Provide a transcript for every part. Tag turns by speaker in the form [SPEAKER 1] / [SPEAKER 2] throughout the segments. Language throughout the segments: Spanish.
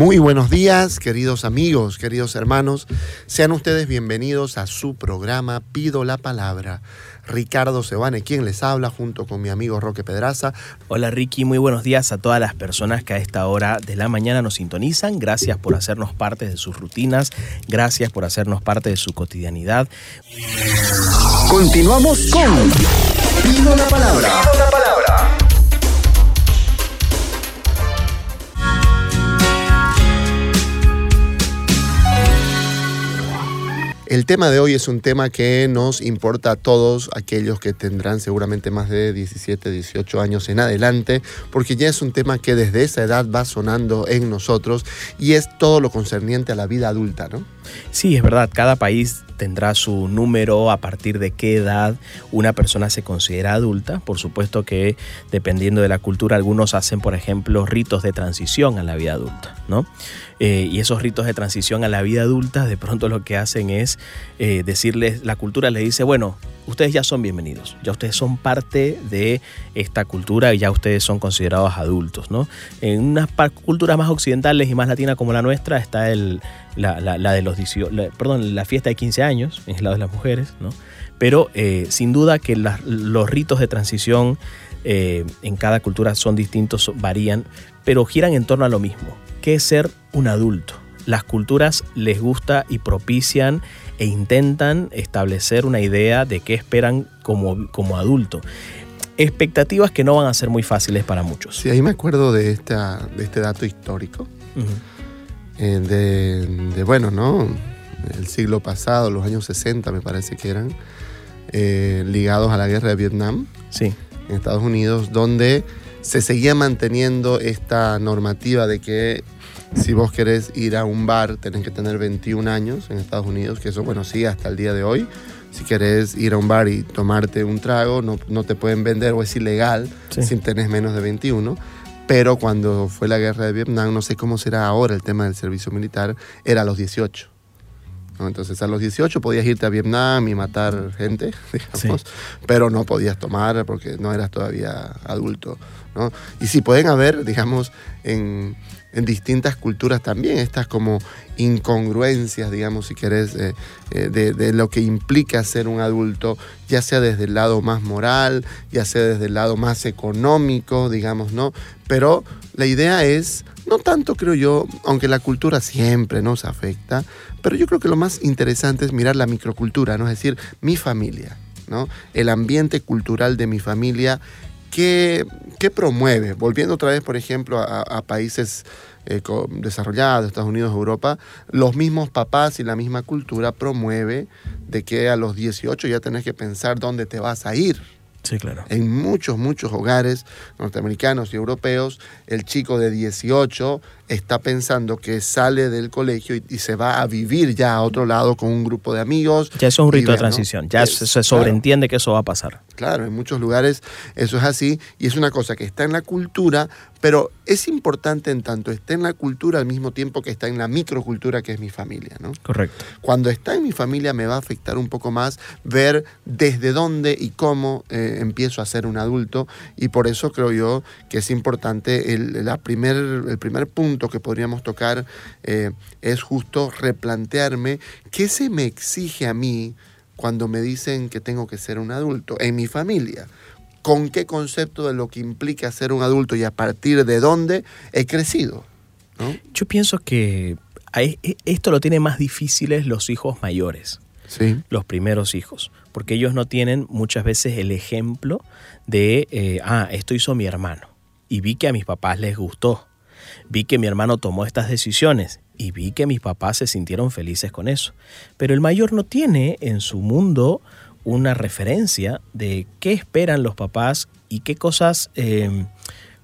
[SPEAKER 1] Muy buenos días, queridos amigos, queridos hermanos. Sean ustedes bienvenidos a su programa Pido la Palabra. Ricardo Sebane, quien les habla, junto con mi amigo Roque Pedraza.
[SPEAKER 2] Hola Ricky, muy buenos días a todas las personas que a esta hora de la mañana nos sintonizan. Gracias por hacernos parte de sus rutinas, gracias por hacernos parte de su cotidianidad.
[SPEAKER 3] Continuamos con Pido la Palabra. Pido la Palabra.
[SPEAKER 1] El tema de hoy es un tema que nos importa a todos aquellos que tendrán seguramente más de 17, 18 años en adelante, porque ya es un tema que desde esa edad va sonando en nosotros y es todo lo concerniente a la vida adulta, ¿no?
[SPEAKER 2] Sí, es verdad, cada país tendrá su número a partir de qué edad una persona se considera adulta. Por supuesto que dependiendo de la cultura, algunos hacen, por ejemplo, ritos de transición a la vida adulta, ¿no? Eh, y esos ritos de transición a la vida adulta, de pronto lo que hacen es eh, decirles, la cultura les dice, bueno, ustedes ya son bienvenidos, ya ustedes son parte de esta cultura y ya ustedes son considerados adultos, ¿no? En unas culturas más occidentales y más latinas como la nuestra está el, la, de los perdón, la fiesta de 15 años, en el lado de las mujeres, ¿no? Pero eh, sin duda que los ritos de transición en cada cultura son distintos, varían, pero giran en torno a lo mismo, que es ser un adulto. Las culturas les gusta y propician e intentan establecer una idea de qué esperan como, como adulto. Expectativas que no van a ser muy fáciles para muchos.
[SPEAKER 1] Sí, ahí me acuerdo de, esta, de este dato histórico. Eh, de, bueno, ¿no? El siglo pasado, los años 60 me parece que eran, eh, ligados a la guerra de Vietnam.
[SPEAKER 2] Sí.
[SPEAKER 1] En Estados Unidos, donde se seguía manteniendo esta normativa de que si vos querés ir a un bar, tenés que tener 21 años en Estados Unidos, que eso, bueno, sigue hasta el día de hoy. Si querés ir a un bar y tomarte un trago, no, no te pueden vender o es ilegal si tenés menos de 21. Pero cuando fue la guerra de Vietnam, no sé cómo será ahora el tema del servicio militar, era a los 18. Entonces a los 18 podías irte a Vietnam y matar gente, digamos, pero no podías tomar porque no eras todavía adulto. ¿No? Y sí pueden haber, digamos, en, en distintas culturas también, estas como incongruencias, digamos, si querés, eh, eh, de, lo que implica ser un adulto, ya sea desde el lado más moral, ya sea desde el lado más económico, digamos, ¿no? Pero la idea es, no tanto creo yo, aunque la cultura siempre nos afecta, pero yo creo que lo más interesante es mirar la microcultura, ¿no? Es decir, mi familia, ¿no? El ambiente cultural de mi familia ¿Qué, promueve? Volviendo otra vez, por ejemplo, a, países eh, desarrollados, Estados Unidos, Europa, los mismos papás y la misma cultura promueve de que a los 18 ya tenés que pensar dónde te vas a ir.
[SPEAKER 2] Sí, claro.
[SPEAKER 1] En muchos, muchos hogares norteamericanos y europeos, el chico de 18 está pensando que sale del colegio y, se va a vivir ya a otro lado con un grupo de amigos.
[SPEAKER 2] Ya eso es un rito de transición, ya se sobreentiende que eso va a pasar.
[SPEAKER 1] Claro, en muchos lugares eso es así y es una cosa que está en la cultura, pero es importante en tanto esté en la cultura al mismo tiempo que está en la microcultura que es mi familia, ¿no?
[SPEAKER 2] Correcto.
[SPEAKER 1] Cuando está en mi familia me va a afectar un poco más ver desde dónde y cómo eh, empiezo a ser un adulto y por eso creo yo que es importante el, la primer, el primer punto que podríamos tocar eh, es justo replantearme qué se me exige a mí cuando me dicen que tengo que ser un adulto en mi familia. ¿Con qué concepto de lo que implica ser un adulto y a partir de dónde he crecido?
[SPEAKER 2] Yo pienso que e, esto lo tienen más difíciles los hijos mayores.
[SPEAKER 1] Sí.
[SPEAKER 2] Los primeros hijos. Porque ellos no tienen muchas veces el ejemplo de, eh, ah, esto hizo mi hermano. Y vi que a mis papás les gustó Vi que mi hermano tomó estas decisiones y vi que mis papás se sintieron felices con eso. Pero el mayor no tiene en su mundo una referencia de qué esperan los papás y qué cosas eh,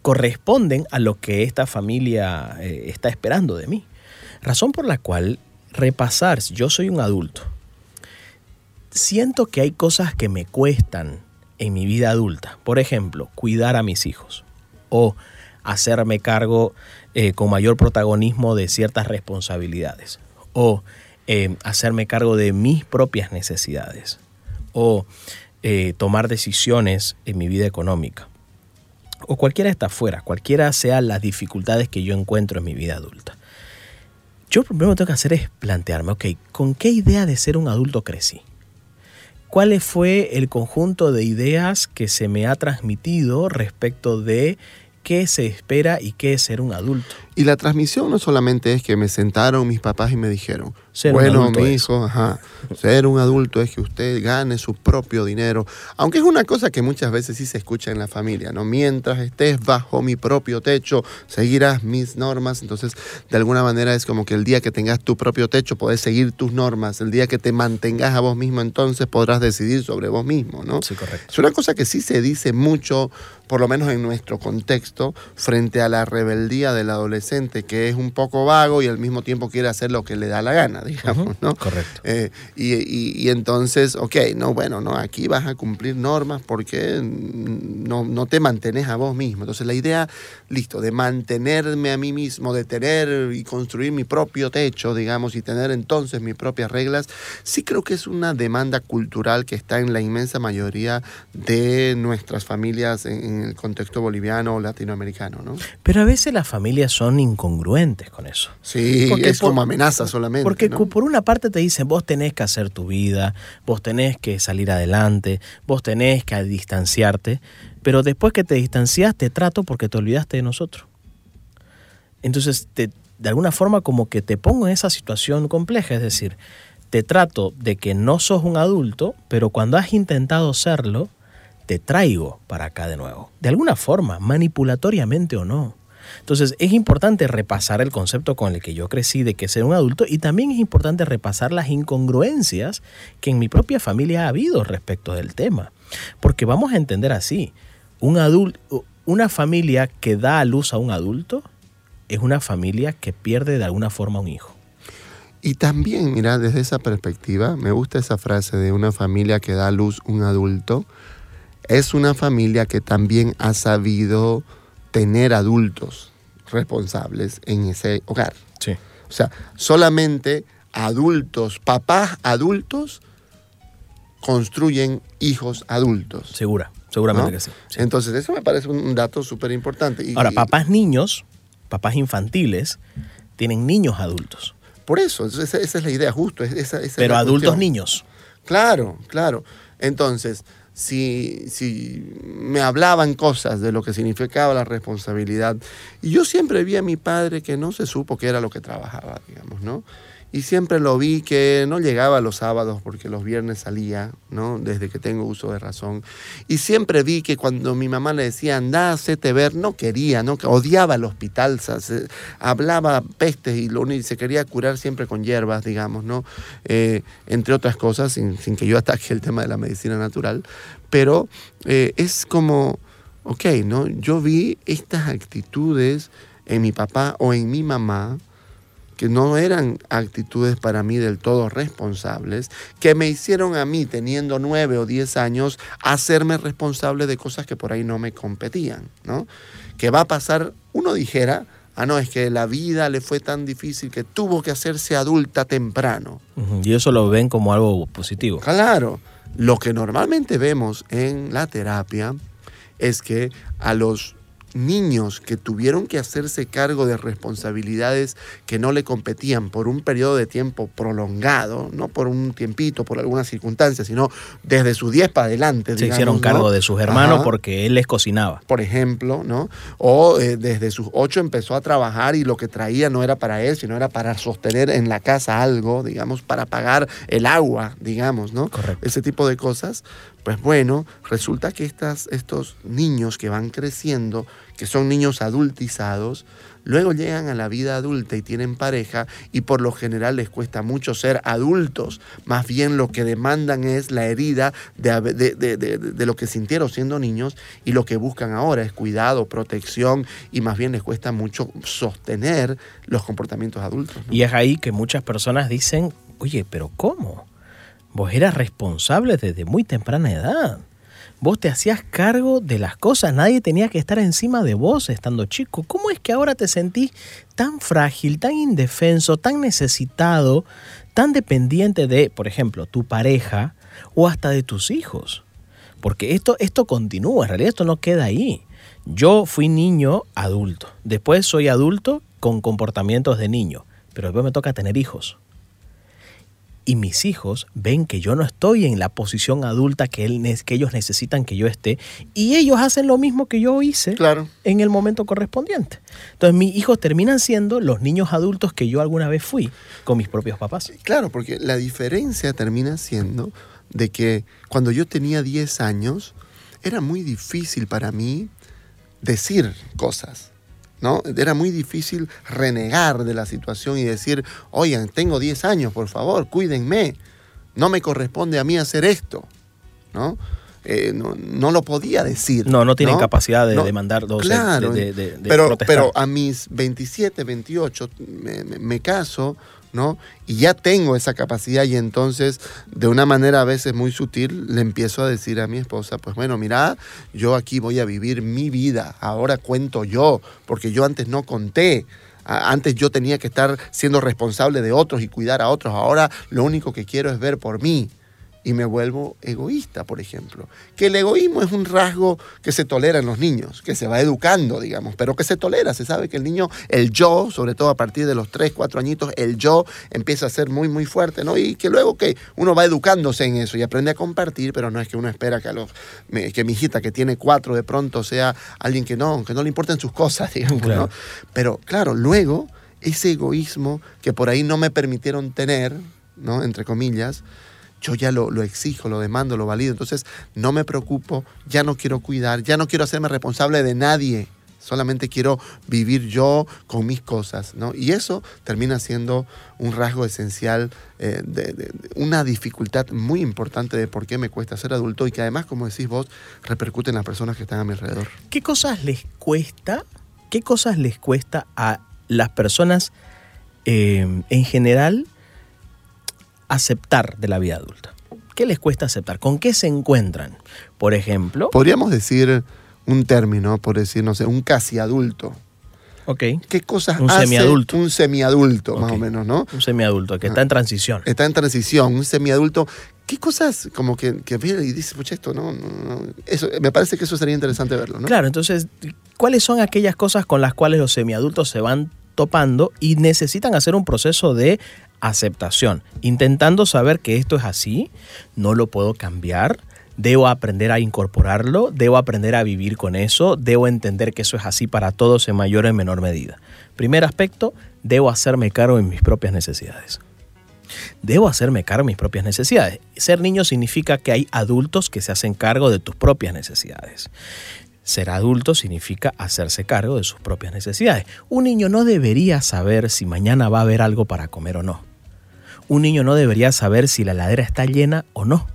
[SPEAKER 2] corresponden a lo que esta familia eh, está esperando de mí. Razón por la cual repasar, yo soy un adulto, siento que hay cosas que me cuestan en mi vida adulta. Por ejemplo, cuidar a mis hijos o hacerme cargo eh, con mayor protagonismo de ciertas responsabilidades o eh, hacerme cargo de mis propias necesidades o eh, tomar decisiones en mi vida económica o cualquiera está afuera, cualquiera sean las dificultades que yo encuentro en mi vida adulta. Yo lo primero que tengo que hacer es plantearme, ok, ¿con qué idea de ser un adulto crecí? ¿Cuál fue el conjunto de ideas que se me ha transmitido respecto de qué se espera y qué es ser un adulto?
[SPEAKER 1] Y la transmisión no solamente es que me sentaron mis papás y me dijeron,
[SPEAKER 2] Ser
[SPEAKER 1] bueno, mi
[SPEAKER 2] es".
[SPEAKER 1] hijo, ajá, ser un adulto es que usted gane su propio dinero, aunque es una cosa que muchas veces sí se escucha en la familia, ¿no? Mientras estés bajo mi propio techo, seguirás mis normas, entonces de alguna manera es como que el día que tengas tu propio techo podés seguir tus normas, el día que te mantengas a vos mismo entonces podrás decidir sobre vos mismo, ¿no?
[SPEAKER 2] Sí, correcto.
[SPEAKER 1] Es una cosa que sí se dice mucho, por lo menos en nuestro contexto, frente a la rebeldía del adolescente, que es un poco vago y al mismo tiempo quiere hacer lo que le da la gana, digamos, ¿no?
[SPEAKER 2] correcto.
[SPEAKER 1] Eh, y, y- y entonces, ok, no, bueno, no, aquí vas a cumplir normas porque no, no te mantenés a vos mismo. Entonces la idea, listo, de mantenerme a mí mismo, de tener y construir mi propio techo, digamos, y tener entonces mis propias reglas, sí creo que es una demanda cultural que está en la inmensa mayoría de nuestras familias en, en el contexto boliviano o latinoamericano, ¿no?
[SPEAKER 2] Pero a veces las familias son incongruentes con eso.
[SPEAKER 1] Sí,
[SPEAKER 2] Porque
[SPEAKER 1] es
[SPEAKER 2] por-
[SPEAKER 1] como amenaza solamente.
[SPEAKER 2] Porque por una parte te dicen, vos tenés que hacer tu vida, vos tenés que salir adelante, vos tenés que distanciarte, pero después que te distancias te trato porque te olvidaste de nosotros. Entonces, te- de alguna forma como que te pongo en esa situación compleja, es decir, te trato de que no sos un adulto, pero cuando has intentado serlo, te traigo para acá de nuevo. De alguna forma, manipulatoriamente o no. Entonces es importante repasar el concepto con el que yo crecí de que ser un adulto y también es importante repasar las incongruencias que en mi propia familia ha habido respecto del tema. Porque vamos a entender así, un adulto, una familia que da a luz a un adulto es una familia que pierde de alguna forma un hijo.
[SPEAKER 1] Y también, mira, desde esa perspectiva, me gusta esa frase de una familia que da a luz un adulto. Es una familia que también ha sabido tener adultos responsables en ese hogar.
[SPEAKER 2] Sí.
[SPEAKER 1] O sea, solamente adultos, papás adultos, construyen hijos adultos.
[SPEAKER 2] Segura, seguramente
[SPEAKER 1] ¿no?
[SPEAKER 2] que sí. sí.
[SPEAKER 1] Entonces, eso me parece un dato súper importante.
[SPEAKER 2] Ahora, papás niños, papás infantiles, tienen niños adultos,
[SPEAKER 1] Por eso, esa, esa es la idea, justo. esa- esa es
[SPEAKER 2] pero adultos
[SPEAKER 1] cuestión.
[SPEAKER 2] niños.
[SPEAKER 1] Claro, claro. Entonces, si, si me hablaban cosas de lo que significaba la responsabilidad, y yo siempre vi a mi padre que no se supo qué era lo que trabajaba, digamos, ¿no? Y siempre lo vi que no llegaba los sábados porque los viernes salía, ¿no? Desde que tengo uso de razón. Y siempre vi que cuando mi mamá le decía, anda, hacete ver, no quería, ¿no? Que odiaba el hospital, se- hablaba pestes y lo único- se quería curar siempre con hierbas, digamos, ¿no? Eh, entre otras cosas, sin, sin que yo ataque el tema de la medicina natural. Pero eh, es como, ok, ¿no? Yo vi estas actitudes en mi papá o en mi mamá que no eran actitudes para mí del todo responsables, que me hicieron a mí, teniendo nueve o diez años, hacerme responsable de cosas que por ahí no me competían, ¿no? Que va a pasar, uno dijera, ah, no, es que la vida le fue tan difícil que tuvo que hacerse adulta temprano.
[SPEAKER 2] Y eso lo ven como algo positivo.
[SPEAKER 1] Claro, lo que normalmente vemos en la terapia es que a los niños que tuvieron que hacerse cargo de responsabilidades que no le competían por un periodo de tiempo prolongado, no por un tiempito, por alguna circunstancia, sino desde sus 10 para adelante.
[SPEAKER 2] Se
[SPEAKER 1] digamos,
[SPEAKER 2] hicieron
[SPEAKER 1] ¿no?
[SPEAKER 2] cargo de sus hermanos
[SPEAKER 1] Ajá
[SPEAKER 2] porque él les cocinaba.
[SPEAKER 1] por ejemplo, ¿no? O eh, desde sus ocho empezó a trabajar y lo que traía no era para él, sino era para sostener en la casa algo, digamos, para pagar el agua, digamos, ¿no?
[SPEAKER 2] Correcto.
[SPEAKER 1] Ese tipo de cosas. Pues bueno, resulta que estas, estos niños que van creciendo, que son niños adultizados, Luego llegan a la vida adulta y tienen pareja y por lo general les cuesta mucho ser adultos. Más bien lo que demandan es la herida de, lo que sintieron siendo niños y lo que buscan ahora es cuidado, protección y más bien les cuesta mucho sostener los comportamientos adultos.
[SPEAKER 2] Y es ahí que muchas personas dicen, oye, pero ¿cómo? Vos eras responsable desde muy temprana edad. Vos te hacías cargo de las cosas, nadie tenía que estar encima de vos estando chico. ¿Cómo es que ahora te sentís tan frágil, tan indefenso, tan necesitado, tan dependiente de, por ejemplo, tu pareja o hasta de tus hijos? Porque esto, esto continúa, en realidad esto no queda ahí. Yo fui niño adulto, después soy adulto con comportamientos de niño, pero después me toca tener hijos. Y mis hijos ven que yo no estoy en la posición adulta que, él, que ellos necesitan que yo esté, y ellos hacen lo mismo que yo hice
[SPEAKER 1] Claro.
[SPEAKER 2] en el momento correspondiente. Entonces mis hijos terminan siendo los niños adultos que yo alguna vez fui con mis propios papás.
[SPEAKER 1] Claro, porque la diferencia termina siendo de que cuando yo tenía 10 años era muy difícil para mí decir cosas. ¿No? Era muy difícil renegar de la situación y decir, oigan, tengo 10 años, por favor, cuídenme. No me corresponde a mí hacer esto. ¿No? Eh, no, no lo podía decir.
[SPEAKER 2] No, no tienen capacidad de
[SPEAKER 1] No,
[SPEAKER 2] demandar, o sea,
[SPEAKER 1] claro,
[SPEAKER 2] de, de- de
[SPEAKER 1] pero,
[SPEAKER 2] protestar.
[SPEAKER 1] pero a mis 27, 28 me, me- me caso, Y ya tengo esa capacidad y entonces de una manera a veces muy sutil le empiezo a decir a mi esposa, pues bueno, mira, yo aquí voy a vivir mi vida, ahora cuento yo, porque yo antes no conté. Antes yo tenía que estar siendo responsable de otros y cuidar a otros. Ahora lo único que quiero es ver por mí. Y me vuelvo egoísta, por ejemplo. Que el egoísmo es un rasgo que se tolera en los niños, que se va educando, digamos, pero que se tolera. Se sabe que el niño, el yo, sobre todo a partir de los 3, 4 añitos, el yo empieza a ser muy, muy fuerte, ¿no? Y que luego que uno va educándose en eso y aprende a compartir, pero no es que uno espera que, a los, que mi hijita que tiene cuatro de pronto sea alguien que no, que no le importen sus cosas, digamos,
[SPEAKER 2] Claro.
[SPEAKER 1] ¿no? Pero claro, luego ese egoísmo que por ahí no me permitieron tener, ¿no? Entre comillas, yo ya lo, lo exijo, lo demando, lo valido. Entonces no me preocupo, ya no quiero cuidar, ya no quiero hacerme responsable de nadie. Solamente quiero vivir yo con mis cosas, ¿no? Y eso termina siendo un rasgo esencial, eh, de, una dificultad muy importante de por qué me cuesta ser adulto y que además, como decís vos, repercute en las personas que están a mi alrededor.
[SPEAKER 2] ¿Qué cosas les cuesta? ¿Qué cosas les cuesta a las personas eh, en general aceptar de la vida adulta? ¿Qué les cuesta aceptar? ¿Con qué se encuentran? Por ejemplo,
[SPEAKER 1] Podríamos decir un término, por decir, no sé, un casi adulto.
[SPEAKER 2] ok,
[SPEAKER 1] ¿Qué cosas
[SPEAKER 2] Un
[SPEAKER 1] hace
[SPEAKER 2] semiadulto.
[SPEAKER 1] un semiadulto, más o menos, no?
[SPEAKER 2] un semiadulto que está en transición.
[SPEAKER 1] Está en transición, un semiadulto. ¿Qué cosas como que, que y dice, pucha, esto no, no, no"? Eso, me parece que eso sería interesante verlo, ¿no?
[SPEAKER 2] Claro, entonces, ¿cuáles son aquellas cosas con las cuales los semiadultos se van topando y necesitan hacer un proceso de aceptación, intentando saber que esto es así, no lo puedo cambiar, debo aprender a incorporarlo, debo aprender a vivir con eso, debo entender que eso es así para todos en mayor o en menor medida. Primer aspecto, debo hacerme cargo de mis propias necesidades. Debo hacerme cargo de mis propias necesidades. Ser niño significa que hay adultos que se hacen cargo de tus propias necesidades. Ser adulto significa hacerse cargo de sus propias necesidades. Un niño no debería saber si mañana va a haber algo para comer o no. Un niño no debería saber si la heladera está llena o no.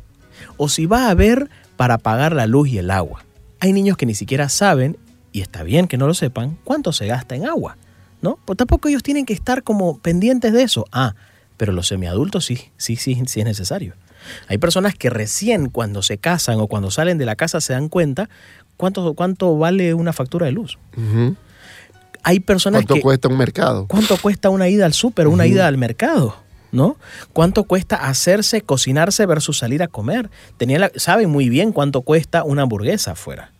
[SPEAKER 2] O si va a haber para pagar la luz y el agua. Hay niños que ni siquiera saben, y está bien que no lo sepan, cuánto se gasta en agua. ¿No? Pues tampoco ellos tienen que estar como pendientes de eso. Ah, pero los semiadultos sí, sí, sí, sí es necesario. Hay personas que recién cuando se casan o cuando salen de la casa se dan cuenta cuánto, cuánto vale una factura de luz. Hay personas
[SPEAKER 1] ¿Cuánto
[SPEAKER 2] que...
[SPEAKER 1] cuesta un mercado?
[SPEAKER 2] ¿Cuánto cuesta una ida al súper, una ida al mercado? ¿No? ¿Cuánto cuesta hacerse, cocinarse versus salir a comer? Tenía la- saben muy bien cuánto cuesta una hamburguesa afuera,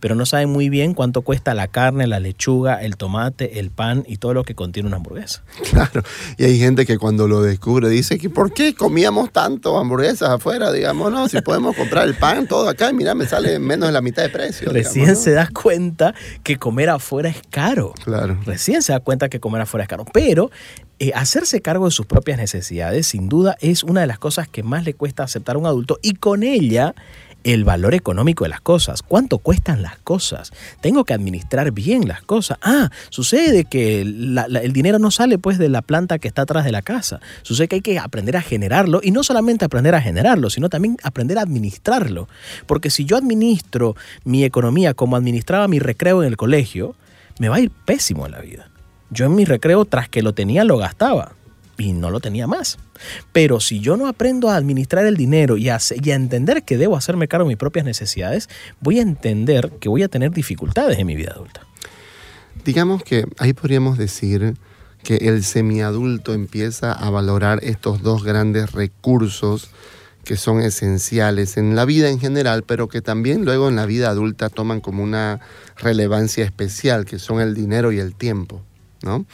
[SPEAKER 2] pero no saben muy bien cuánto cuesta la carne, la lechuga, el tomate, el pan y todo lo que contiene una hamburguesa.
[SPEAKER 1] Claro. Y hay gente que cuando lo descubre dice que ¿por qué comíamos tanto hamburguesas afuera? Digamos, no, si podemos comprar el pan todo acá y mira, me sale menos de la mitad de precio.
[SPEAKER 2] Recién
[SPEAKER 1] digamos, ¿no?
[SPEAKER 2] se da cuenta que comer afuera es caro.
[SPEAKER 1] Claro.
[SPEAKER 2] Recién se da cuenta que comer afuera es caro. Pero eh, hacerse cargo de sus propias necesidades, sin duda, es una de las cosas que más le cuesta aceptar a un adulto y con ella el valor económico de las cosas, cuánto cuestan las cosas. Tengo que administrar bien las cosas. Ah, sucede que el dinero no sale pues de la planta que está atrás de la casa. Sucede que hay que aprender a generarlo y no solamente aprender a generarlo, sino también aprender a administrarlo. Porque si yo administro mi economía como administraba mi recreo en el colegio, me va a ir pésimo en la vida. Yo en mi recreo, tras que lo tenía, lo gastaba y no lo tenía más. Pero si yo no aprendo a administrar el dinero y a, entender que debo hacerme cargo de mis propias necesidades, voy a entender que voy a tener dificultades en mi vida adulta.
[SPEAKER 1] Digamos que ahí podríamos decir que el semiadulto empieza a valorar estos dos grandes recursos que son esenciales en la vida en general, pero que también luego en la vida adulta toman como una relevancia especial, que son el dinero y el tiempo. ¿no?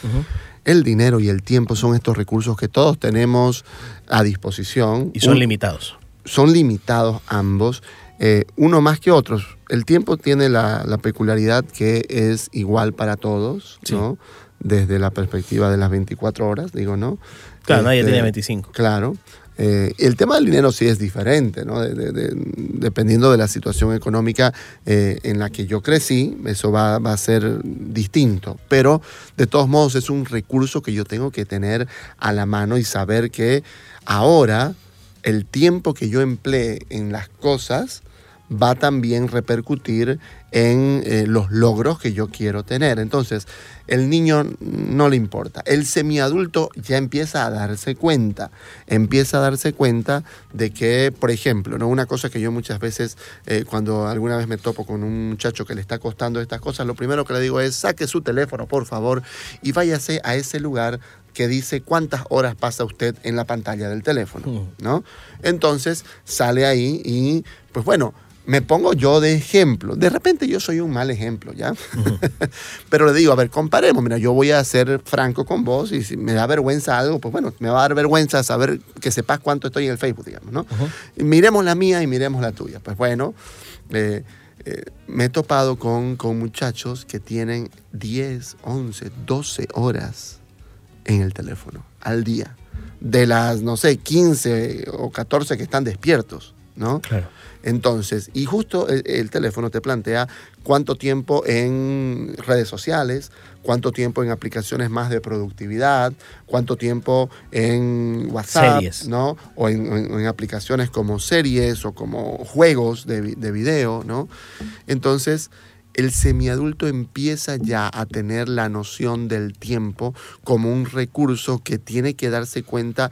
[SPEAKER 1] El dinero y el tiempo son estos recursos que todos tenemos a disposición.
[SPEAKER 2] Y son limitados.
[SPEAKER 1] Son limitados ambos, eh, uno más que otros. El tiempo tiene la, peculiaridad que es igual para todos, ¿no? Desde la perspectiva de las 24 horas, digo, ¿no?
[SPEAKER 2] Claro, nadie este, tiene 25.
[SPEAKER 1] Claro. Eh, el tema del dinero sí es diferente, ¿no? dependiendo de la situación económica eh, en la que yo crecí, eso va, va, a ser distinto. Pero de todos modos es un recurso que yo tengo que tener a la mano y saber que ahora el tiempo que yo emplee en las cosas va también a repercutir en eh, los logros que yo quiero tener. Entonces, el niño no le importa. El semiadulto ya empieza a darse cuenta, empieza a darse cuenta de que, por ejemplo, ¿no? una cosa que yo muchas veces, eh, cuando alguna vez me topo con un muchacho que le está costando estas cosas, lo primero que le digo es, saque su teléfono, por favor, y váyase a ese lugar que dice cuántas horas pasa usted en la pantalla del teléfono, mm. ¿no? Entonces sale ahí y, pues bueno, me pongo yo de ejemplo. De repente yo soy un mal ejemplo, ¿ya? Pero le digo, a ver, comparemos. Mira, yo voy a ser franco con vos y si me da vergüenza algo, pues bueno, me va a dar vergüenza saber que sepas cuánto estoy en el Facebook, digamos, ¿no? Miremos la mía y miremos la tuya. Pues bueno, eh, eh, me he topado con, con muchachos que tienen 10, 11, 12 horas en el teléfono al día. De las, no sé, 15 o 14 que están despiertos, ¿no? Claro. Entonces, y justo el, teléfono te plantea cuánto tiempo en redes sociales, cuánto tiempo en aplicaciones más de productividad, cuánto tiempo en WhatsApp, ¿no? O en, aplicaciones como series o como juegos de, de video, ¿no? Entonces, el semiadulto empieza ya a tener la noción del tiempo como un recurso que tiene que darse cuenta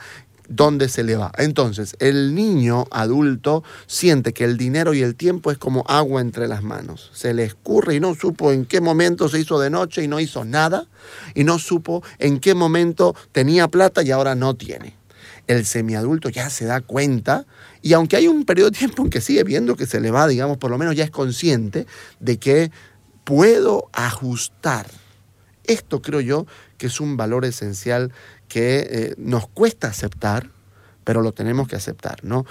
[SPEAKER 1] dónde se le va. Entonces, el niño adulto siente que el dinero y el tiempo es como agua entre las manos. Se le escurre y no supo en qué momento se hizo de noche y no hizo nada. Y no supo en qué momento tenía plata y ahora no tiene. El semiadulto ya se da cuenta y aunque hay un periodo de tiempo en que sigue viendo que se le va, digamos, por lo menos ya es consciente de que puedo ajustar. Esto creo yo que es un valor esencial que eh, nos cuesta aceptar, pero lo tenemos que aceptar, ¿no?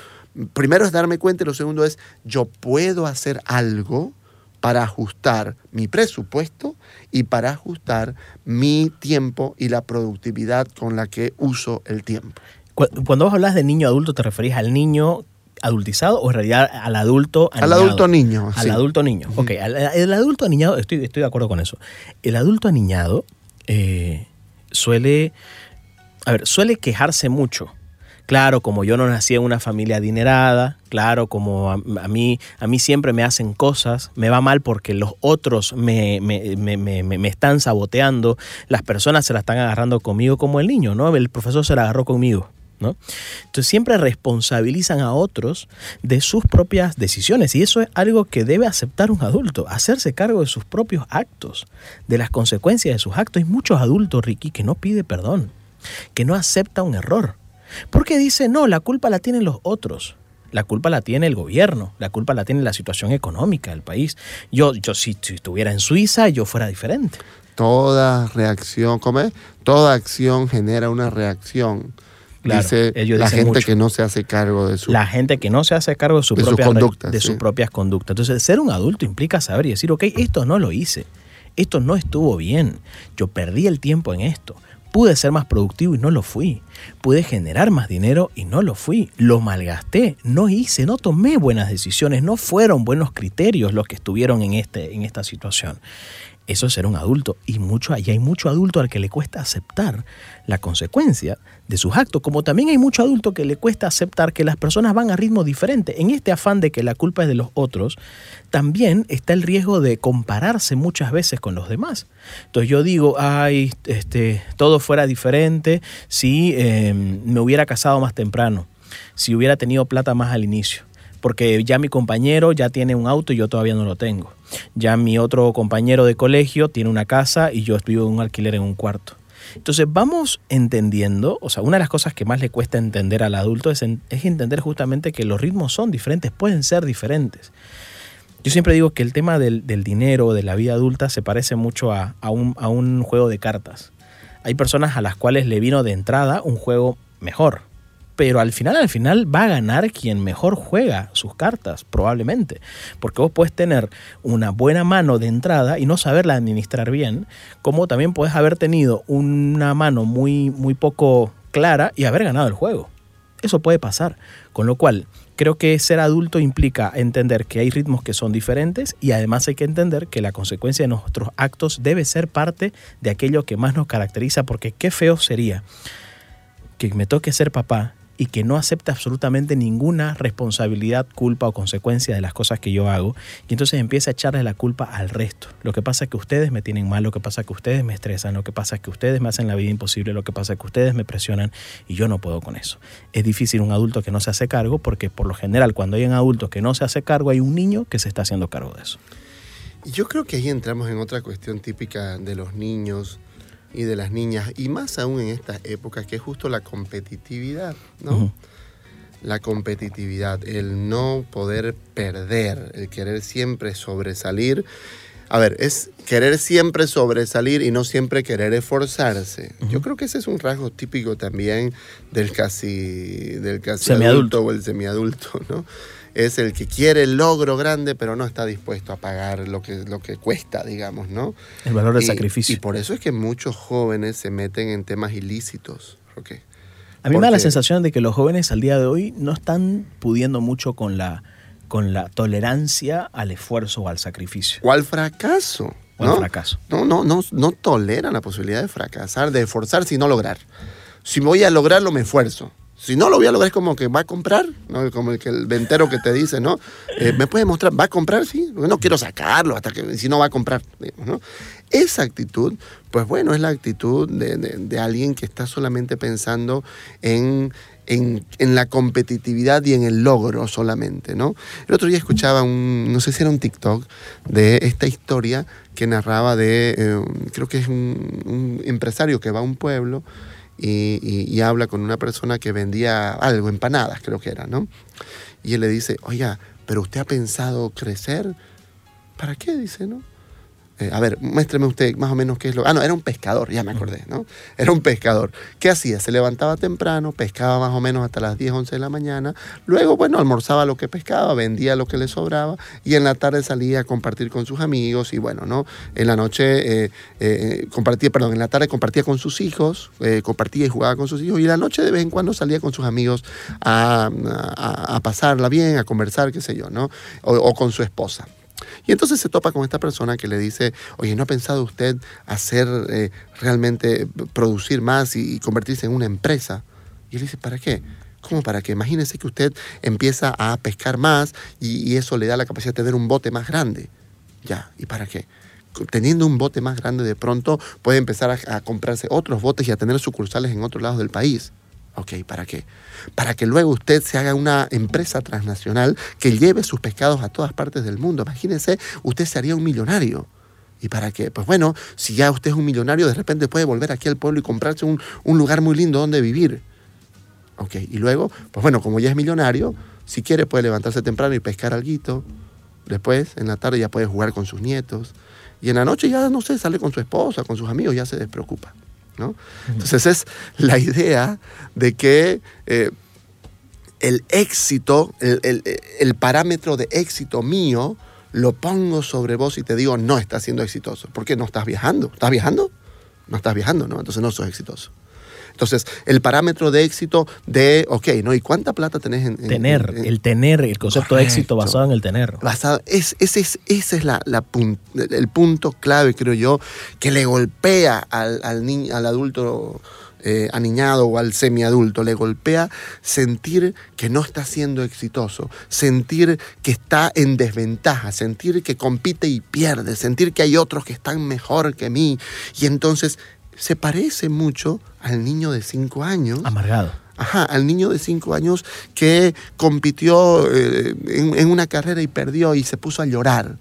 [SPEAKER 1] Primero es darme cuenta y lo segundo es, yo puedo hacer algo para ajustar mi presupuesto y para ajustar mi tiempo y la productividad con la que uso el tiempo.
[SPEAKER 2] Cuando vos hablas de niño adulto, ¿te referís al niño adultizado o en realidad al adulto
[SPEAKER 1] aniñado? Al adulto niño.
[SPEAKER 2] Al adulto niño. Ok, el adulto aniñado, estoy, estoy de acuerdo con eso. El adulto aniñado eh, suele a ver, suele quejarse mucho. Claro, como yo no nací en una familia adinerada, claro, como a, mí, a mí siempre me hacen cosas, me va mal porque los otros me, me, me, me, están saboteando, las personas se la están agarrando conmigo como el niño, ¿no? El profesor se la agarró conmigo. Entonces siempre responsabilizan a otros de sus propias decisiones y eso es algo que debe aceptar un adulto, hacerse cargo de sus propios actos, de las consecuencias de sus actos. Hay muchos adultos, Ricky, que no pide perdón que no acepta un error. Porque dice, no, la culpa la tienen los otros. La culpa la tiene el gobierno, la culpa la tiene la situación económica del país. Yo, yo si, estuviera en Suiza, yo fuera diferente.
[SPEAKER 1] Toda reacción, ¿cómo es? Toda acción genera una reacción. Dice la gente que no se hace cargo de su
[SPEAKER 2] La gente que no se hace cargo de, su de, propia, de sus propias conductas. Entonces, ser un adulto implica saber y decir, ok, esto no lo hice, esto no estuvo bien, yo perdí el tiempo en esto Pude ser más productivo y no lo fui. Pude generar más dinero y no lo fui. Lo malgasté, no hice, no tomé buenas decisiones, no fueron buenos criterios los que estuvieron en, este, en esta situación. Eso es ser un adulto y mucho hay mucho adulto al que le cuesta aceptar la consecuencia de sus actos, como también hay mucho adulto que le cuesta aceptar que las personas van a ritmo diferente. En este afán de que la culpa es de los otros, también está el riesgo de compararse muchas veces con los demás. Entonces yo digo, ay, este, todo fuera diferente si em, me hubiera casado más temprano, si hubiera tenido plata más al inicio porque ya mi compañero ya tiene un auto y yo todavía no lo tengo. Ya mi otro compañero de colegio tiene una casa y yo vivo en un alquiler en un cuarto. Entonces vamos entendiendo, o sea, una de las cosas que más le cuesta entender al adulto es, entender justamente que los ritmos son diferentes, pueden ser diferentes. Yo siempre digo que el tema del, dinero, de la vida adulta, se parece mucho a un juego de cartas. Hay personas a las cuales le vino de entrada un juego mejor, pero al final, al final va a ganar quien mejor juega sus cartas, probablemente. Porque vos puedes tener una buena mano de entrada y no saberla administrar bien, como también puedes haber tenido una mano muy, muy poco clara y haber ganado el juego. Eso puede pasar. Con lo cual, creo que ser adulto implica entender que hay ritmos que son diferentes y además hay que entender que la consecuencia de nuestros actos debe ser parte de aquello que más nos caracteriza, porque qué feo sería que me toque ser papá y que no acepta absolutamente ninguna responsabilidad, culpa o consecuencia de las cosas que yo hago. Y entonces empieza a echarle la culpa al resto. Lo que pasa es que ustedes me tienen mal, lo que pasa es que ustedes me estresan, lo que pasa es que ustedes me hacen la vida imposible, lo que pasa es que ustedes me presionan y yo no puedo con eso. Es difícil un adulto que no se hace cargo porque por lo general cuando hay un adulto que no se hace cargo hay un niño que se está haciendo cargo de eso.
[SPEAKER 1] Yo creo que ahí entramos en otra cuestión típica de los niños y de las niñas, y más aún en estas épocas, que es justo la competitividad, ¿no? La competitividad, el no poder perder, el querer siempre sobresalir. A ver, es querer siempre sobresalir y no siempre querer esforzarse. Yo creo que ese es un rasgo típico también del casi, del casi adulto o el semiadulto, ¿no? Es el que quiere el logro grande, pero no está dispuesto a pagar lo que, lo que cuesta, digamos, ¿no?
[SPEAKER 2] El valor del sacrificio.
[SPEAKER 1] Y por eso es que muchos jóvenes se meten en temas ilícitos.
[SPEAKER 2] A mí me da la sensación de que los jóvenes al día de hoy no están pudiendo mucho con la, con la tolerancia al esfuerzo o al sacrificio.
[SPEAKER 1] ¿Cuál fracaso?
[SPEAKER 2] ¿no? fracaso.
[SPEAKER 1] No, no, no, no toleran la posibilidad de fracasar, de esforzarse y no lograr. Si voy a lograrlo, me esfuerzo. Si no lo voy a lograr, es como que va a comprar, ¿no? como el, que el ventero que te dice, ¿no? Eh, ¿Me puede mostrar? ¿Va a comprar? Sí, no quiero sacarlo hasta que, si no va a comprar. ¿no? Esa actitud, pues bueno, es la actitud de, alguien que está solamente pensando en, en, la competitividad y en el logro solamente, ¿no? El otro día escuchaba un, no sé si era un TikTok, de esta historia que narraba de, eh, creo que es un, un empresario que va a un pueblo y, habla con una persona que vendía algo, empanadas creo que era, ¿no? Y él le dice, oiga, pero usted ha pensado crecer. ¿Para qué? Dice, ¿no? Eh, a ver, muéstreme usted más o menos qué es lo... Ah, no, era un pescador, ya me acordé, ¿no? Era un pescador. ¿Qué hacía? Se levantaba temprano, pescaba más o menos hasta las 10, 11 de la mañana, luego, bueno, almorzaba lo que pescaba, vendía lo que le sobraba y en la tarde salía a compartir con sus amigos y bueno, ¿no? En la noche eh, eh, compartía, perdón, en la tarde compartía con sus hijos, compartía y jugaba con sus hijos y la noche de vez en cuando salía con sus amigos a, pasarla bien, a conversar, qué sé yo, ¿no? o con su esposa. Y entonces se topa con esta persona que le dice, oye, ¿no ha pensado usted hacer eh, realmente, producir más y, convertirse en una empresa? Y él dice, ¿para qué? ¿Cómo para qué? Imagínese que usted empieza a pescar más y, eso le da la capacidad de tener un bote más grande. Ya, ¿y para qué? Teniendo un bote más grande de pronto puede empezar a, a comprarse otros botes y a tener sucursales en otros lados del país. Ok, ¿para qué? Para que luego usted se haga una empresa transnacional que lleve sus pescados a todas partes del mundo. Imagínese, usted sería un millonario. ¿Y para qué? Pues bueno, si ya usted es un millonario, de repente puede volver aquí al pueblo y comprarse un, lugar muy lindo donde vivir. Ok, y luego, pues bueno, como ya es millonario, si quiere puede levantarse temprano y pescar algo. Después, en la tarde ya puede jugar con sus nietos. Y en la noche ya, no sé, sale con su esposa, con sus amigos, ya se despreocupa. Entonces es la idea de que eh, el éxito, el, parámetro de éxito mío, lo pongo sobre vos y te digo, no estás siendo exitoso. ¿Por qué no estás viajando? ¿Estás viajando? no estás viajando, ¿no? Entonces no sos exitoso. Entonces, el parámetro de éxito de, ok, ¿no? ¿Y cuánta plata tenés en... en-
[SPEAKER 2] Tener,
[SPEAKER 1] en-
[SPEAKER 2] el tener, el concepto de éxito basado en el tener.
[SPEAKER 1] basado, es, ese es, ese es la, la pun- el punto clave, creo yo, que le golpea al, al, ni- al adulto eh, aniñado o al semiadulto, le golpea sentir que no está siendo exitoso, sentir que está en desventaja, sentir que compite y pierde, sentir que hay otros que están mejor que mí. Y entonces se parece mucho al niño de cinco años.
[SPEAKER 2] Amargado.
[SPEAKER 1] Ajá, al niño de 5 años que compitió eh, en, en una carrera y perdió y se puso a llorar.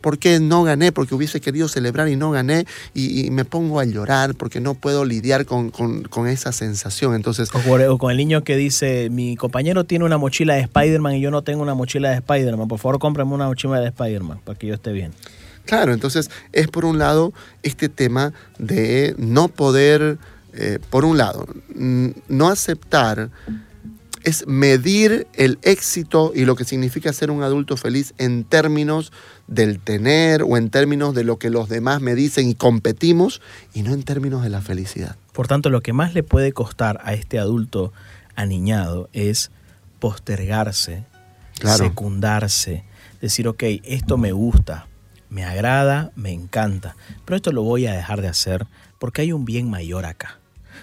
[SPEAKER 1] ¿Por qué no gané? Porque hubiese querido celebrar y no gané y, y me pongo a llorar porque no puedo lidiar con, con- con esa sensación. Entonces,
[SPEAKER 2] O, por- o con el niño que dice, mi compañero tiene una mochila de Spider-Man y yo no tengo una mochila de Spider-Man. Por favor, cómprame una mochila de Spider-Man para que yo esté bien.
[SPEAKER 1] Claro, entonces es por un lado este tema de no poder, eh, por un lado, no aceptar es medir el éxito y lo que significa ser un adulto feliz en términos del tener o en términos de lo que los demás me dicen y competimos y no en términos de la felicidad.
[SPEAKER 2] Por tanto, lo que más le puede costar a este adulto aniñado es postergarse,
[SPEAKER 1] Claro.
[SPEAKER 2] secundarse, decir, ok, esto me gusta, me agrada, me encanta, pero esto lo voy a dejar de hacer porque hay un bien mayor acá,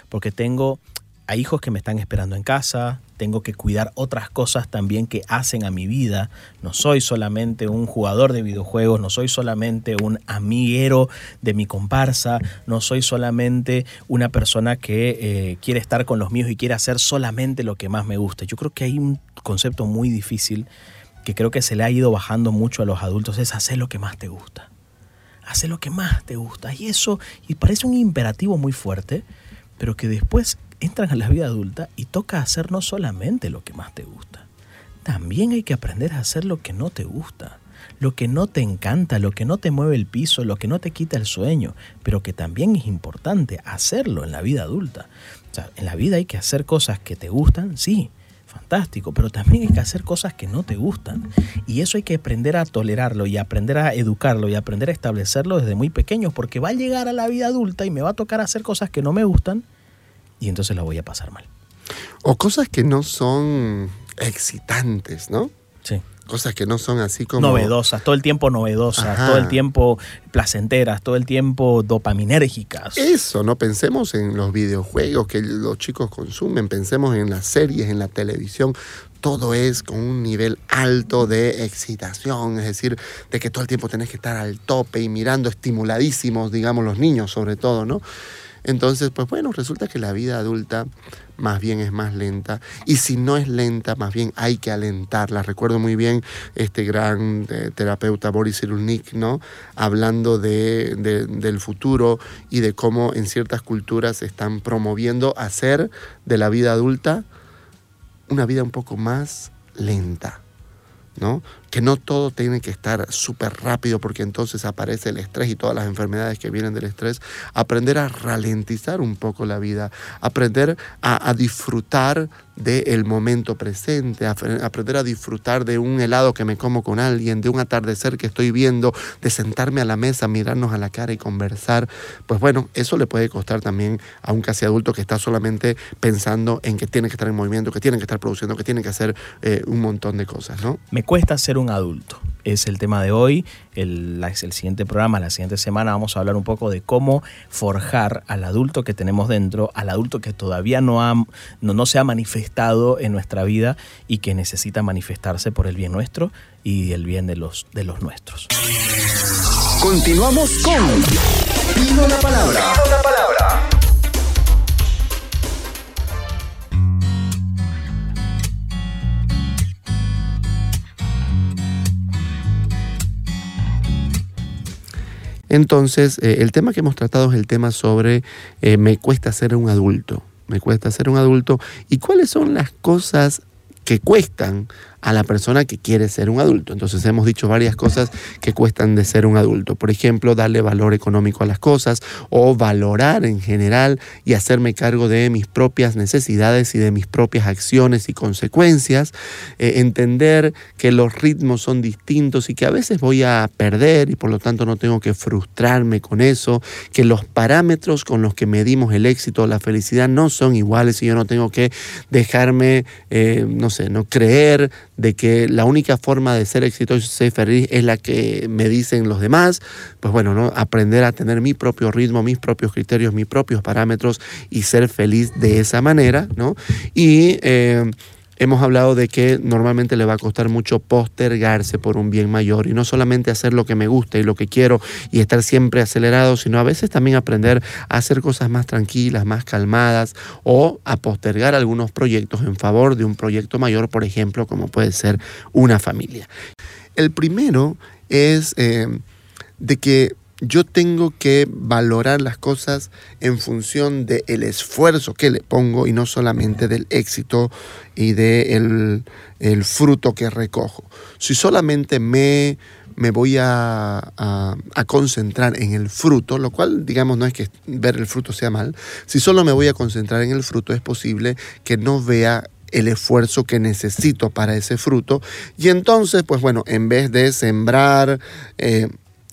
[SPEAKER 2] porque tengo a hijos que me están esperando en casa, tengo que cuidar otras cosas también que hacen a mi vida. No soy solamente un jugador de videojuegos, no soy solamente un amiguero de mi comparsa, no soy solamente una persona que eh, quiere estar con los míos y quiere hacer solamente lo que más me gusta. Yo creo que hay un concepto muy difícil que creo que se le ha ido bajando mucho a los adultos, es hacer lo que más te gusta. Hacer lo que más te gusta. Y eso, y parece un imperativo muy fuerte, pero que después entran a la vida adulta y toca hacer no solamente lo que más te gusta, también hay que aprender a hacer lo que no te gusta, lo que no te encanta, lo que no te mueve el piso, lo que no te quita el sueño, pero que también es importante hacerlo en la vida adulta. O sea, en la vida hay que hacer cosas que te gustan, sí, fantástico, pero también hay que hacer cosas que no te gustan. Y eso hay que aprender a tolerarlo y aprender a educarlo y aprender a establecerlo desde muy pequeños, porque va a llegar a la vida adulta y me va a tocar hacer cosas que no me gustan y entonces la voy a pasar mal.
[SPEAKER 1] O cosas que no son excitantes, ¿no? Cosas que no son así como...
[SPEAKER 2] Novedosas, todo el tiempo novedosas,
[SPEAKER 1] Ajá.
[SPEAKER 2] todo el tiempo placenteras, todo el tiempo dopaminérgicas.
[SPEAKER 1] Eso, no pensemos en los videojuegos que los chicos consumen, pensemos en las series, en la televisión. Todo es con un nivel alto de excitación, es decir, de que todo el tiempo tenés que estar al tope y mirando estimuladísimos, digamos, los niños sobre todo, ¿no? Entonces, pues bueno, resulta que la vida adulta más bien es más lenta y si no es lenta, más bien hay que alentarla. Recuerdo muy bien este gran eh, terapeuta Boris Cyrulnik, ¿no? Hablando de, de- del futuro y de cómo en ciertas culturas están promoviendo hacer de la vida adulta una vida un poco más lenta. ¿no? Que no todo tiene que estar súper rápido porque entonces aparece el estrés y todas las enfermedades que vienen del estrés. Aprender a ralentizar un poco la vida, aprender a, disfrutar del momento presente, aprender a disfrutar de un helado que me como con alguien, de un atardecer que estoy viendo, de sentarme a la mesa, mirarnos a la cara y conversar. Pues bueno, eso le puede costar también a un casi adulto que está solamente pensando en que tiene que estar en movimiento, que tiene que estar produciendo, que tiene que hacer eh, un montón de cosas, ¿no?
[SPEAKER 2] Me cuesta ser un adulto. Es el tema de hoy. El, la- el siguiente programa, la siguiente semana, vamos a hablar un poco de cómo forjar al adulto que tenemos dentro, al adulto que todavía no, ha, no, no se ha manifestado en nuestra vida y que necesita manifestarse por el bien nuestro y el bien de los, de los nuestros.
[SPEAKER 3] Continuamos con Pido la palabra.
[SPEAKER 1] Entonces, eh, el tema que hemos tratado es el tema sobre eh, me cuesta ser un adulto, me cuesta ser un adulto. Y cuáles son las cosas que cuestan a la persona que quiere ser un adulto. Entonces hemos dicho varias cosas que cuestan de ser un adulto. Por ejemplo, darle valor económico a las cosas o valorar en general y hacerme cargo de mis propias necesidades y de mis propias acciones y consecuencias. Eh, entender que los ritmos son distintos y que a veces voy a perder y por lo tanto no tengo que frustrarme con eso. Que los parámetros con los que medimos el éxito o la felicidad no son iguales y yo no tengo que dejarme, eh, no sé, no creer de que la única forma de ser exitoso y ser feliz es la que me dicen los demás, pues bueno, ¿no? aprender a tener mi propio ritmo, mis propios criterios, mis propios parámetros y ser feliz de esa manera, ¿no? Y eh, hemos hablado de que normalmente le va a costar mucho postergarse por un bien mayor y no solamente hacer lo que me gusta y lo que quiero y estar siempre acelerado, sino a veces también aprender a hacer cosas más tranquilas, más calmadas o a postergar algunos proyectos en favor de un proyecto mayor, por ejemplo, como puede ser una familia. El primero es eh, de que yo tengo que valorar las cosas en función del esfuerzo que le pongo y no solamente del éxito y del el fruto que recojo. Si solamente me, me voy a, a, concentrar en el fruto, lo cual digamos no es que ver el fruto sea mal, si solo me voy a concentrar en el fruto es posible que no vea el esfuerzo que necesito para ese fruto. Y entonces, pues bueno, en vez de sembrar eh,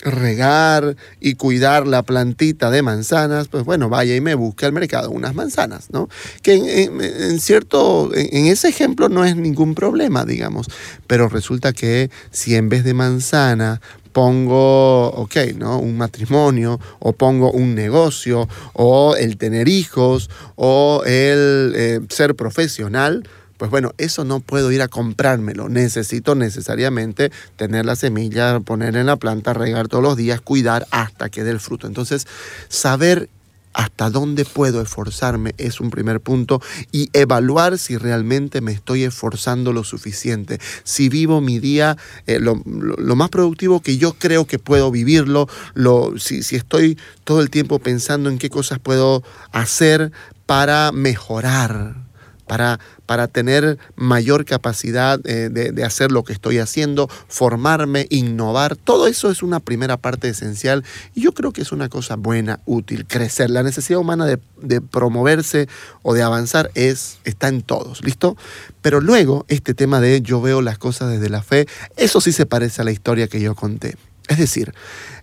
[SPEAKER 1] regar y cuidar la plantita de manzanas, pues bueno, vaya y me busque al mercado unas manzanas, ¿no? Que en, cierto, en, ese ejemplo no es ningún problema, digamos, pero resulta que si en vez de manzana pongo, ok, ¿no? Un matrimonio, o pongo un negocio, o el tener hijos, o el eh, ser profesional, pues bueno, eso no puedo ir a comprármelo. Necesito necesariamente tener la semilla, poner en la planta, regar todos los días, cuidar hasta que dé el fruto. Entonces, saber hasta dónde puedo esforzarme es un primer punto y evaluar si realmente me estoy esforzando lo suficiente, si vivo mi día eh, lo, más productivo que yo creo que puedo vivirlo, lo, si, si estoy todo el tiempo pensando en qué cosas puedo hacer para mejorar para, para tener mayor capacidad eh, de, hacer lo que estoy haciendo, formarme, innovar. Todo eso es una primera parte esencial y yo creo que es una cosa buena, útil, crecer. La necesidad humana de, de promoverse o de avanzar es, está en todos, ¿listo? Pero luego este tema de yo veo las cosas desde la fe, eso sí se parece a la historia que yo conté. Es decir,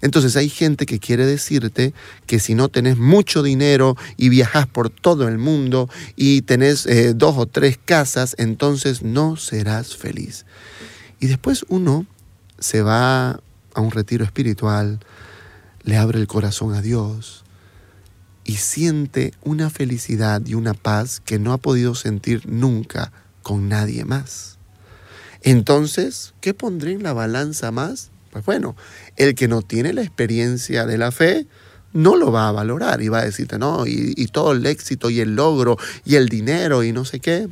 [SPEAKER 1] entonces hay gente que quiere decirte que si no tenés mucho dinero y viajas por todo el mundo y tenés eh, dos o tres casas, entonces no serás feliz. Y después uno se va a un retiro espiritual, le abre el corazón a Dios y siente una felicidad y una paz que no ha podido sentir nunca con nadie más. Entonces, ¿qué pondré en la balanza más? Pues bueno, el que no tiene la experiencia de la fe, no lo va a valorar y va a decirte, no, y, todo el éxito y el logro y el dinero y no sé qué.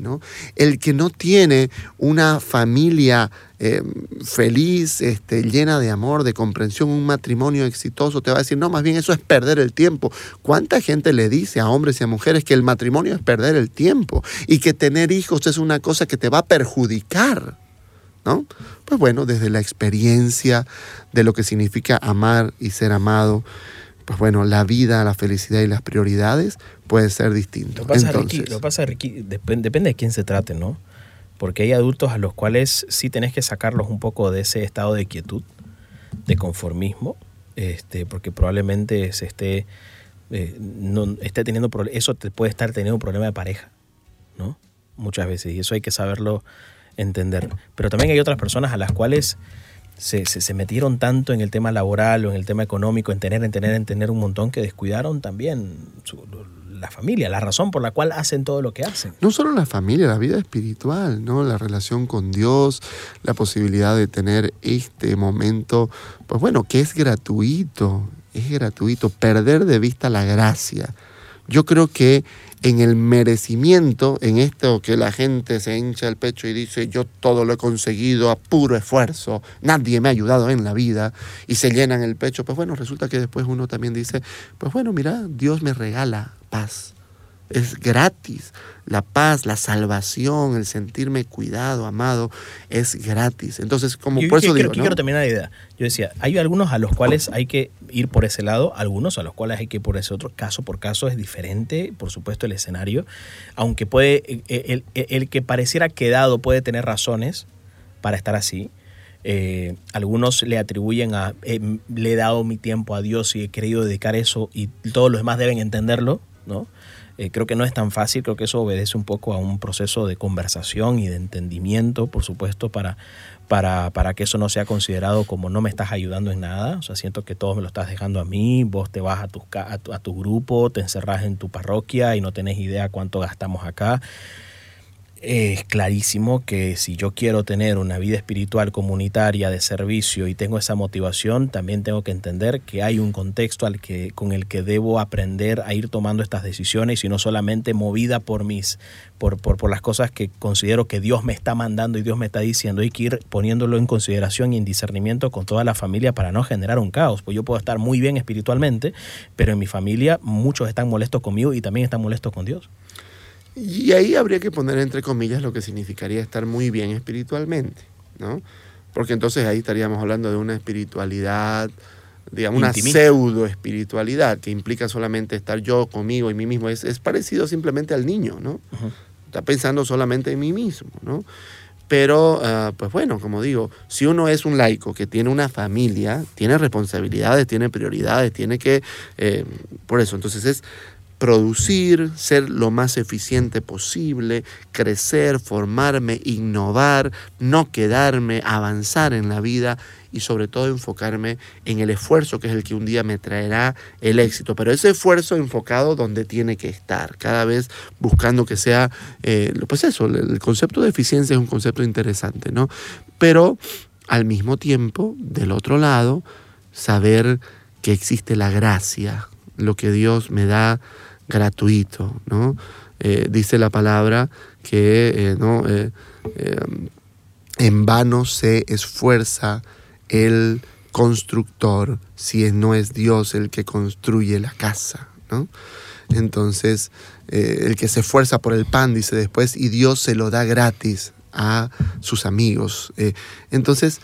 [SPEAKER 1] ¿no? El que no tiene una familia eh, feliz, este, llena de amor, de comprensión, un matrimonio exitoso, te va a decir, no, más bien eso es perder el tiempo. ¿Cuánta gente le dice a hombres y a mujeres que el matrimonio es perder el tiempo y que tener hijos es una cosa que te va a perjudicar? ¿no? Pues bueno, desde la experiencia de lo que significa amar y ser amado, pues bueno, la vida, la felicidad y las prioridades puede ser distinto.
[SPEAKER 2] Lo pasa, Ricky, lo pasa Ricky, depende, de quién se trate, ¿no? Porque hay adultos a los cuales sí tenés que sacarlos un poco de ese estado de quietud, de conformismo, este, porque probablemente se esté, eh, no, esté teniendo eso te puede estar teniendo un problema de pareja, ¿no? Muchas veces, y eso hay que saberlo entender. Pero también hay otras personas a las cuales se, se, metieron tanto en el tema laboral o en el tema económico, en tener, en tener, en tener un montón, que descuidaron también la familia, la razón por la cual hacen todo lo que hacen.
[SPEAKER 1] No solo la familia, la vida espiritual, ¿no? La relación con Dios, la posibilidad de tener este momento, pues bueno, que es gratuito, es gratuito, perder de vista la gracia. Yo creo que en el merecimiento, en esto que la gente se hincha el pecho y dice, yo todo lo he conseguido a puro esfuerzo, nadie me ha ayudado en la vida, y se llenan el pecho, pues bueno, resulta que después uno también dice, pues bueno, mira, Dios me regala paz, es gratis. La paz, la salvación, el sentirme cuidado, amado, es gratis. Entonces, como por eso
[SPEAKER 2] quiero,
[SPEAKER 1] digo,
[SPEAKER 2] quiero terminar la idea. Yo decía, hay algunos a los cuales hay que ir por ese lado, algunos a los cuales hay que ir por ese otro. Caso por caso es diferente, por supuesto, el escenario. Aunque puede, eh, el, el que pareciera quedado puede tener razones para estar así. Eh, algunos le atribuyen a, eh, le he dado mi tiempo a Dios y he querido dedicar eso y todos los demás deben entenderlo, ¿no? Eh, creo que no es tan fácil, creo que eso obedece un poco a un proceso de conversación y de entendimiento, por supuesto, para, para, para, que eso no sea considerado como no me estás ayudando en nada. O sea, siento que todo me lo estás dejando a mí, vos te vas a tu, a tu, tu grupo, te encerras en tu parroquia y no tenés idea cuánto gastamos acá es clarísimo que si yo quiero tener una vida espiritual comunitaria de servicio y tengo esa motivación, también tengo que entender que hay un contexto al que, con el que debo aprender a ir tomando estas decisiones y no solamente movida por mis, por, por, por las cosas que considero que Dios me está mandando y Dios me está diciendo, hay que ir poniéndolo en consideración y en discernimiento con toda la familia para no generar un caos. Pues yo puedo estar muy bien espiritualmente, pero en mi familia muchos están molestos conmigo y también están molestos con Dios.
[SPEAKER 1] Y ahí habría que poner entre comillas lo que significaría estar muy bien espiritualmente, ¿no? Porque entonces ahí estaríamos hablando de una espiritualidad, digamos, una pseudo espiritualidad que implica solamente estar yo conmigo y mí mismo. Es, es parecido simplemente al niño, ¿no? Está pensando solamente en mí mismo, ¿no? Pero, uh, pues bueno, como digo, si uno es un laico que tiene una familia, tiene responsabilidades, tiene prioridades, tiene que, eh, por eso, entonces es producir, ser lo más eficiente posible, crecer, formarme, innovar, no quedarme, avanzar en la vida y sobre todo enfocarme en el esfuerzo que es el que un día me traerá el éxito. Pero ese esfuerzo enfocado donde tiene que estar, cada vez buscando que sea, eh, pues eso, el concepto de eficiencia es un concepto interesante, ¿no? Pero al mismo tiempo, del otro lado, saber que existe la gracia, lo que Dios me da gratuito, ¿no? Eh, dice la palabra que eh, ¿no? Eh, en vano se esfuerza el constructor si no es Dios el que construye la casa, ¿no? Entonces, el que se esfuerza por el pan, dice después, y Dios se lo da gratis a sus amigos. entonces,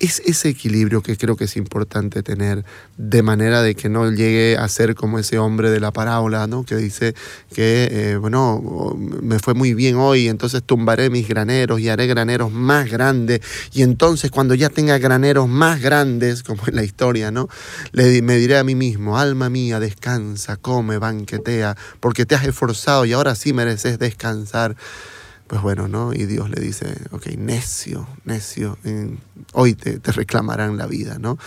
[SPEAKER 1] es ese equilibrio que creo que es importante tener, de manera de que no llegue a ser como ese hombre de la parábola, ¿no? que dice que, eh, bueno, me fue muy bien hoy, entonces tumbaré mis graneros y haré graneros más grandes, y entonces cuando ya tenga graneros más grandes, como en la historia, ¿no? Le, me diré a mí mismo, alma mía, descansa, come, banquetea, porque te has esforzado y ahora sí mereces descansar pues bueno, ¿no? Y Dios le dice, ok, necio, necio, hoy te, te, reclamarán la vida, ¿no?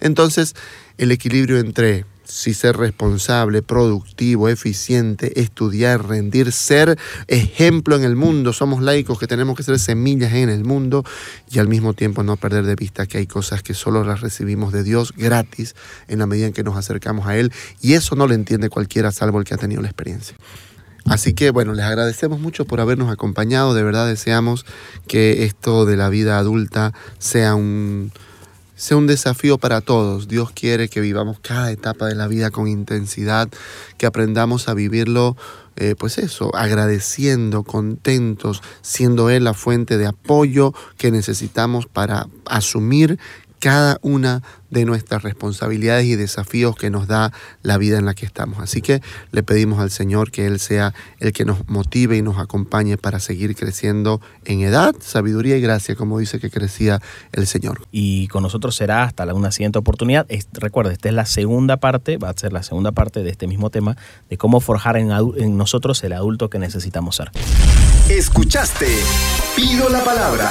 [SPEAKER 1] Entonces, el equilibrio entre si ser responsable, productivo, eficiente, estudiar, rendir, ser ejemplo en el mundo, somos laicos que tenemos que ser semillas en el mundo y al mismo tiempo no perder de vista que hay cosas que solo las recibimos de Dios gratis en la medida en que nos acercamos a Él y eso no lo entiende cualquiera salvo el que ha tenido la experiencia. Así que bueno, les agradecemos mucho por habernos acompañado. De verdad deseamos que esto de la vida adulta sea un, sea un desafío para todos. Dios quiere que vivamos cada etapa de la vida con intensidad, que aprendamos a vivirlo, eh, pues eso, agradeciendo, contentos, siendo Él la fuente de apoyo que necesitamos para asumir cada una de nuestras responsabilidades y desafíos que nos da la vida en la que estamos. Así que le pedimos al Señor que Él sea el que nos motive y nos acompañe para seguir creciendo en edad, sabiduría y gracia, como dice que crecía el Señor.
[SPEAKER 2] Y con nosotros será hasta una siguiente oportunidad. Recuerda, esta es la segunda parte, va a ser la segunda parte de este mismo tema, de cómo forjar en, en nosotros el adulto que necesitamos ser.
[SPEAKER 3] Escuchaste, pido la palabra